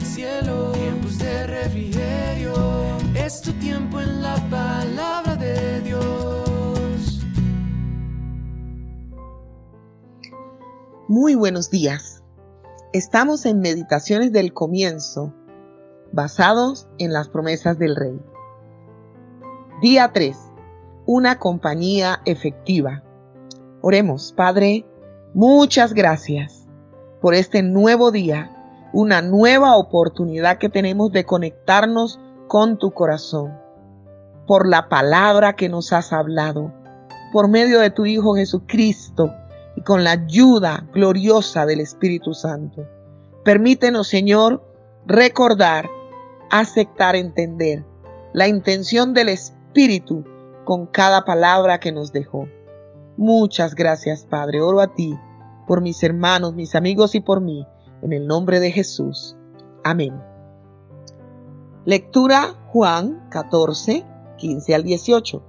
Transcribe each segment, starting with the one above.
cielo, tiempos de refrigerio. Es tu tiempo en la palabra de Dios. Muy buenos días. Estamos en Meditaciones del Comienzo, basados en las promesas del Rey. Día 3. Una compañía efectiva. Oremos, Padre, muchas gracias por este nuevo día, una nueva oportunidad que tenemos de conectarnos con tu corazón, por la palabra que nos has hablado, por medio de tu Hijo Jesucristo y con la ayuda gloriosa del Espíritu Santo. Permítenos, Señor, recordar, aceptar, entender la intención del Espíritu con cada palabra que nos dejó. Muchas gracias, Padre. Oro a ti, por mis hermanos, mis amigos y por mí, en el nombre de Jesús. Amén. Lectura Juan 14, 15 al 18.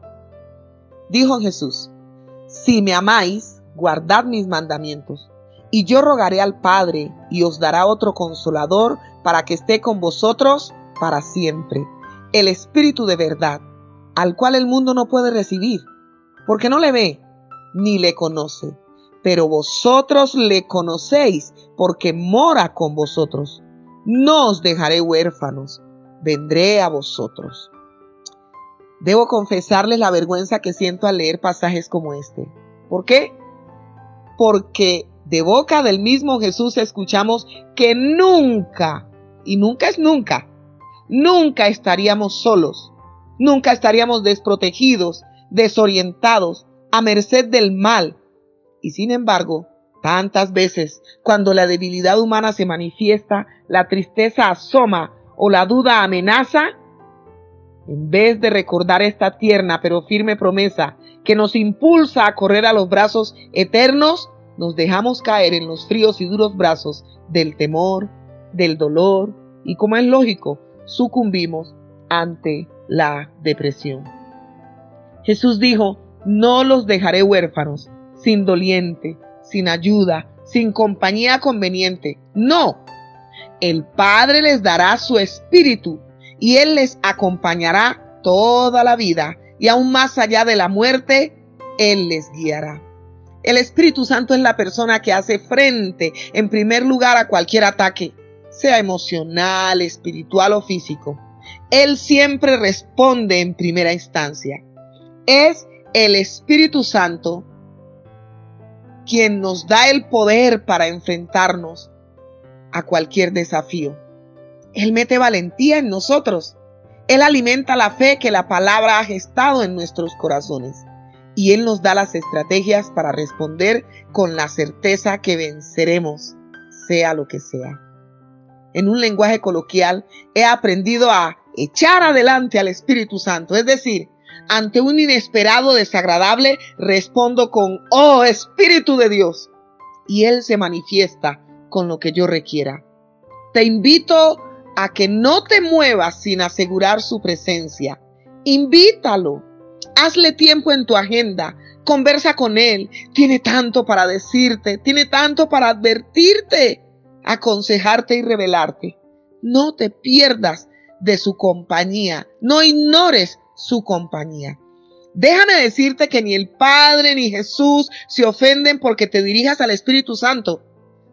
Dijo Jesús, si me amáis, guardad mis mandamientos, y yo rogaré al Padre, y os dará otro consolador para que esté con vosotros para siempre, el Espíritu de verdad, al cual el mundo no puede recibir, porque no le ve ni le conoce, pero vosotros le conocéis porque mora con vosotros. No os dejaré huérfanos, vendré a vosotros. Debo confesarles la vergüenza que siento al leer pasajes como este. ¿Por qué? Porque de boca del mismo Jesús escuchamos que nunca, y nunca es nunca, nunca estaríamos solos, nunca estaríamos desprotegidos, desorientados, a merced del mal. Y sin embargo, tantas veces, cuando la debilidad humana se manifiesta, la tristeza asoma o la duda amenaza, en vez de recordar esta tierna pero firme promesa que nos impulsa a correr a los brazos eternos, nos dejamos caer en los fríos y duros brazos del temor, del dolor y, como es lógico, sucumbimos ante la depresión. Jesús dijo, no los dejaré huérfanos, sin doliente, sin ayuda, sin compañía conveniente. No. El Padre les dará su espíritu y Él les acompañará toda la vida y aún más allá de la muerte, Él les guiará. El Espíritu Santo es la persona que hace frente en primer lugar a cualquier ataque, sea emocional, espiritual o físico. Él siempre responde en primera instancia. Es el Espíritu Santo quien nos da el poder para enfrentarnos a cualquier desafío. Él mete valentía en nosotros. Él alimenta la fe que la palabra ha gestado en nuestros corazones. Y Él nos da las estrategias para responder con la certeza que venceremos, sea lo que sea. En un lenguaje coloquial, he aprendido a echar adelante al Espíritu Santo, es decir, ante un inesperado desagradable, respondo con, oh Espíritu de Dios. Y Él se manifiesta con lo que yo requiera. Te invito a que no te muevas sin asegurar su presencia. Invítalo. Hazle tiempo en tu agenda. Conversa con Él. Tiene tanto para decirte. Tiene tanto para advertirte, aconsejarte y revelarte. No te pierdas de su compañía. No ignores su compañía. Déjame decirte que ni el Padre ni Jesús se ofenden porque te dirijas al Espíritu Santo.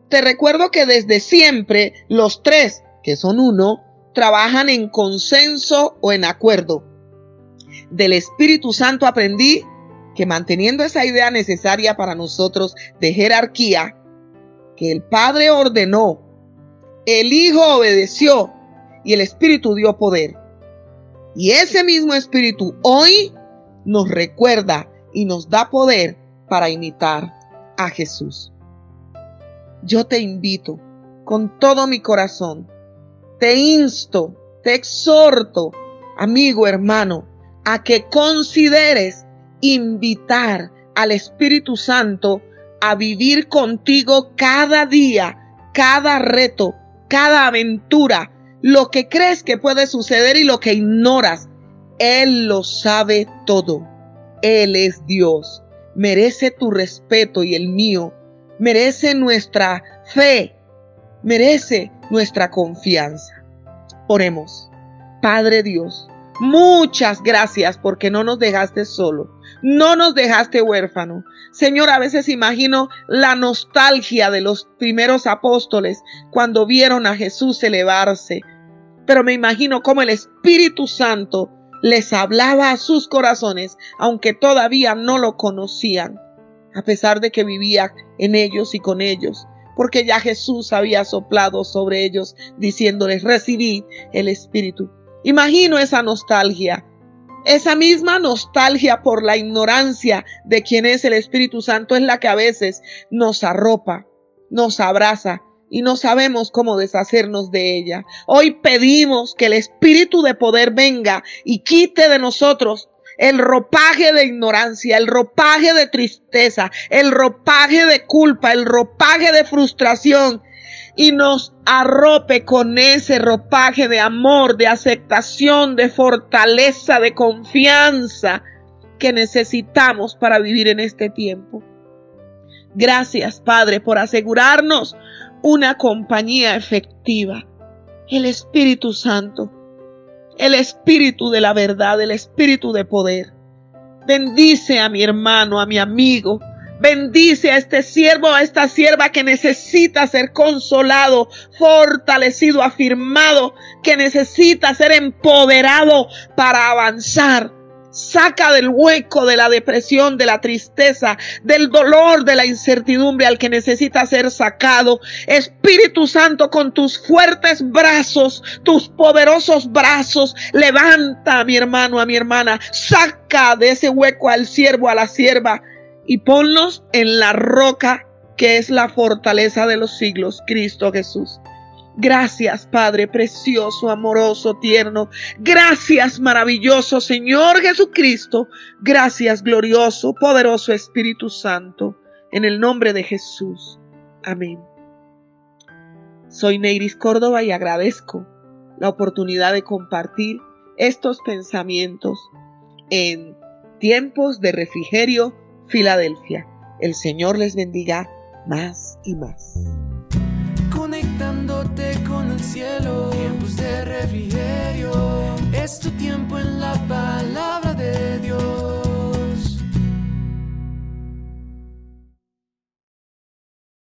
Te recuerdo que desde siempre los tres, que son uno, trabajan en consenso o en acuerdo. Del Espíritu Santo aprendí que manteniendo esa idea necesaria para nosotros de jerarquía, que el Padre ordenó, el Hijo obedeció y el Espíritu dio poder. Y ese mismo Espíritu hoy nos recuerda y nos da poder para imitar a Jesús. Yo te invito con todo mi corazón, te insto, te exhorto, amigo, hermano, a que consideres invitar al Espíritu Santo a vivir contigo cada día, cada reto, cada aventura, lo que crees que puede suceder y lo que ignoras. Él lo sabe todo. Él es Dios. Merece tu respeto y el mío. Merece nuestra fe. merece nuestra confianza. Oremos. Padre Dios, muchas gracias porque no nos dejaste solo, no nos dejaste huérfano. Señor, a veces imagino la nostalgia de los primeros apóstoles cuando vieron a Jesús elevarse, pero me imagino cómo el Espíritu Santo les hablaba a sus corazones, aunque todavía no lo conocían, a pesar de que vivía en ellos y con ellos, porque ya Jesús había soplado sobre ellos, diciéndoles, recibid el Espíritu. Imagino esa nostalgia, esa misma nostalgia por la ignorancia de quién es el Espíritu Santo es la que a veces nos arropa, nos abraza y no sabemos cómo deshacernos de ella. Hoy pedimos que el Espíritu de poder venga y quite de nosotros el ropaje de ignorancia, el ropaje de tristeza, el ropaje de culpa, el ropaje de frustración y nos arrope con ese ropaje de amor, de aceptación, de fortaleza, de confianza que necesitamos para vivir en este tiempo. Gracias, Padre, por asegurarnos una compañía efectiva. El Espíritu Santo, el Espíritu de la verdad, el Espíritu de poder. Bendice a mi hermano, a mi amigo. Bendice a este siervo, a esta sierva que necesita ser consolado, fortalecido, afirmado, que necesita ser empoderado para avanzar Saca del hueco de la depresión, de la tristeza, del dolor, de la incertidumbre al que necesita ser sacado. Espíritu Santo, con tus fuertes brazos, tus poderosos brazos, levanta a mi hermano, a mi hermana. Saca de ese hueco al siervo, a la sierva y ponlos en la roca que es la fortaleza de los siglos, Cristo Jesús. Gracias, Padre precioso, amoroso, tierno. Gracias, maravilloso Señor Jesucristo. Gracias, glorioso, poderoso Espíritu Santo. En el nombre de Jesús. Amén. Soy Neiris Córdoba y agradezco la oportunidad de compartir estos pensamientos en tiempos de refrigerio, Filadelfia. El Señor les bendiga más y más cielo. Tiempos de refrigerio, es tu tiempo en la paz.